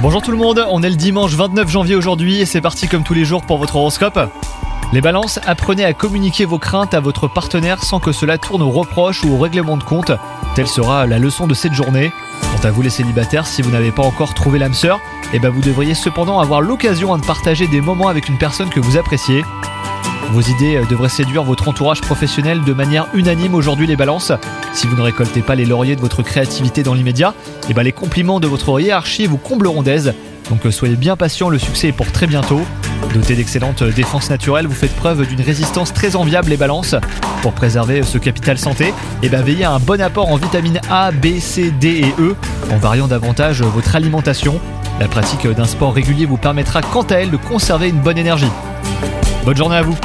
Bonjour tout le monde, on est le dimanche 29 janvier aujourd'hui et c'est parti comme tous les jours pour votre horoscope. Les balances, apprenez à communiquer vos craintes à votre partenaire sans que cela tourne au reproche ou au règlement de compte. Telle sera la leçon de cette journée. Quant à vous les célibataires, si vous n'avez pas encore trouvé l'âme sœur, eh ben vous devriez cependant avoir l'occasion de partager des moments avec une personne que vous appréciez. Vos idées euh, devraient séduire votre entourage professionnel de manière unanime aujourd'hui les balances. Si vous ne récoltez pas les lauriers de votre créativité dans l'immédiat, eh ben les compliments de votre hiérarchie vous combleront d'aise. Donc euh, soyez bien patient, le succès est pour très bientôt. Doté d'excellentes défenses naturelles, vous faites preuve d'une résistance très enviable les balances. Pour préserver ce capital santé, eh ben veillez à un bon apport en vitamines A, B, C, D et E, en variant davantage votre alimentation. La pratique d'un sport régulier vous permettra quant à elle de conserver une bonne énergie. Bonne journée à vous